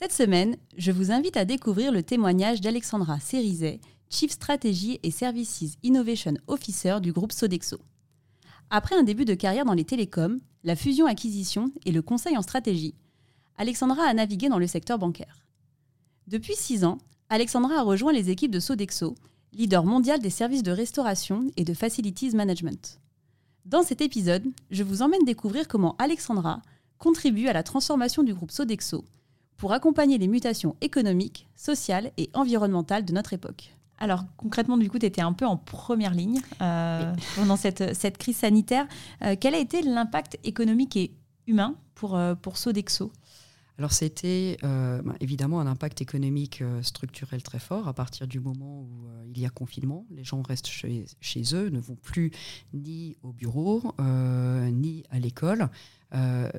Cette semaine, je vous invite à découvrir le témoignage d'Alexandra Cerizet, Chief Strategy et Services Innovation Officer du groupe Sodexo. Après un début de carrière dans les télécoms, la fusion-acquisition et le conseil en stratégie, Alexandra a navigué dans le secteur bancaire. Depuis six ans, Alexandra a rejoint les équipes de Sodexo, leader mondial des services de restauration et de facilities management. Dans cet épisode, je vous emmène découvrir comment Alexandra contribue à la transformation du groupe Sodexo pour accompagner les mutations économiques, sociales et environnementales de notre époque. Alors concrètement, du coup, tu étais un peu en première ligne euh, pendant cette, cette, crise sanitaire. Euh, quel a été l'impact économique et humain pour, euh, pour Sodexo? Alors c'était euh, bah, évidemment un impact économique euh, structurel très fort à partir du moment où euh, il y a confinement. Les gens restent chez, chez, eux, ne vont plus ni au bureau, ni à l'école.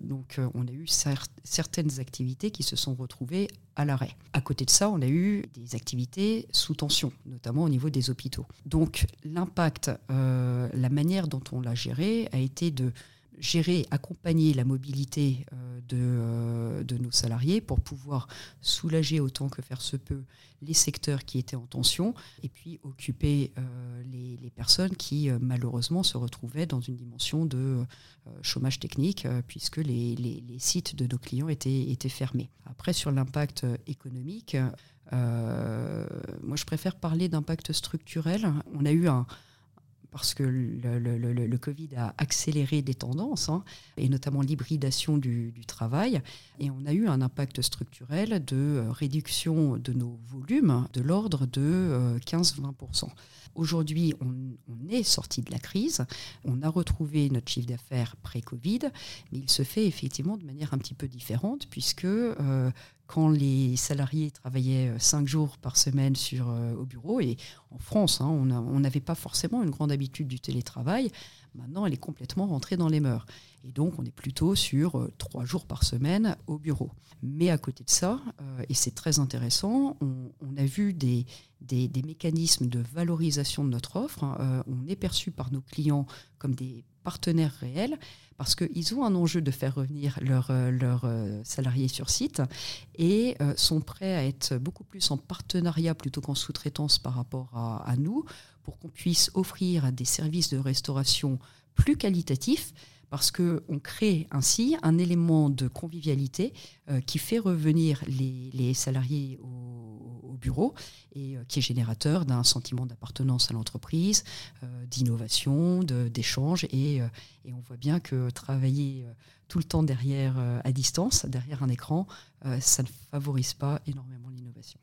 donc on a eu certaines activités qui se sont retrouvées à l'arrêt. À côté de ça, on a eu des activités sous tension, notamment au niveau des hôpitaux. Donc l'impact, la manière dont on l'a géré a été de gérer, accompagner la mobilité euh, de, euh, de, nos salariés pour pouvoir soulager autant que faire se peut les secteurs qui étaient en tension et puis occuper euh, les, les, personnes qui malheureusement se retrouvaient dans une dimension de chômage technique puisque les, les, sites de nos clients étaient, étaient fermés. Après, sur l'impact économique, moi je préfère parler d'impact structurel. On a eu un, parce que le, Covid a accéléré des tendances, hein, et notamment l'hybridation du, travail. Et on a eu un impact structurel de euh, réduction de nos volumes de l'ordre de 15-20%. Euh, Aujourd'hui, on, est sorti de la crise, on a retrouvé notre chiffre d'affaires pré-Covid, mais il se fait effectivement de manière un petit peu différente, puisque euh, quand les salariés travaillaient euh, cinq jours par semaine sur, euh, au bureau, et en France, hein, on n'avait pas forcément une grande habitude du télétravail, maintenant elle est complètement rentrée dans les mœurs. Et donc on est plutôt sur euh, trois jours par semaine au bureau. Mais à côté de ça, et c'est très intéressant, on, a vu des, des, mécanismes de valorisation de notre offre. Hein. on est perçu par nos clients comme des partenaires réels parce qu'ils ont un enjeu de faire revenir leurs leur, euh, salariés sur site et euh, sont prêts à être beaucoup plus en partenariat plutôt qu'en sous-traitance par rapport à, nous pour qu'on puisse offrir des services de restauration plus qualitatifs parce qu'on crée ainsi un élément de convivialité euh, qui fait revenir les, les salariés au bureau et euh, qui est générateur d'un sentiment d'appartenance à l'entreprise, euh, d'innovation, d'échange. Et, euh, et, on voit bien que travailler tout le temps derrière, à distance, derrière un écran, ça ne favorise pas énormément l'innovation.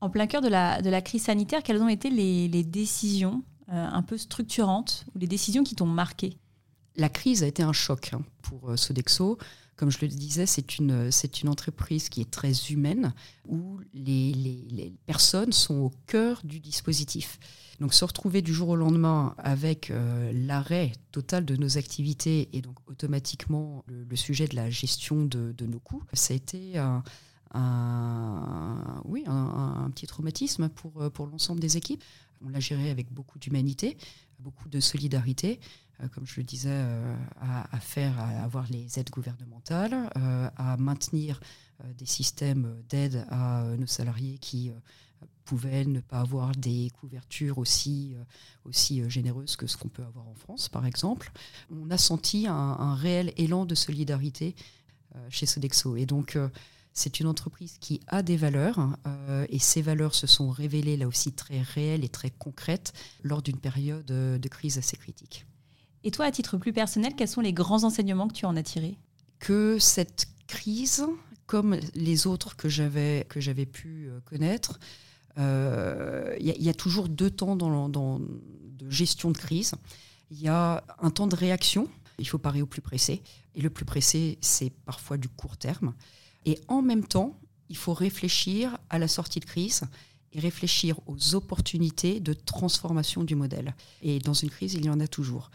En plein cœur de la, de la crise sanitaire, quelles ont été les, les décisions un peu structurantes ou les décisions qui t'ont marqué? La crise a été un choc hein, pour Sodexo. Comme je le disais, c'est une, c'est une entreprise qui est très humaine, où les, les, personnes sont au cœur du dispositif. Donc se retrouver du jour au lendemain avec euh, l'arrêt total de nos activités et donc automatiquement le, sujet de la gestion de, de, nos coûts, ça a été un, oui, un, petit traumatisme pour, pour l'ensemble des équipes. On l'a géré avec beaucoup d'humanité, beaucoup de solidarité. Euh, comme je le disais, euh, à, faire, à avoir les aides gouvernementales, euh, à maintenir des systèmes d'aide à nos salariés qui pouvaient ne pas avoir des couvertures aussi, aussi généreuses que ce qu'on peut avoir en France, par exemple. On a senti un, réel élan de solidarité chez Sodexo. Et donc, c'est une entreprise qui a des valeurs et ces valeurs se sont révélées là aussi très réelles et très concrètes lors d'une période de crise assez critique. Et toi, à titre plus personnel, quels sont les grands enseignements que tu en as tirés? Que cette crise, comme les autres que j'avais que j'avais pu euh, connaître, il euh, y, a toujours deux temps dans, de gestion de crise. Il y a un temps de réaction. Il faut parer au plus pressé. Et le plus pressé, c'est parfois du court terme. Et en même temps, il faut réfléchir à la sortie de crise et réfléchir aux opportunités de transformation du modèle. Et dans une crise, il y en a toujours.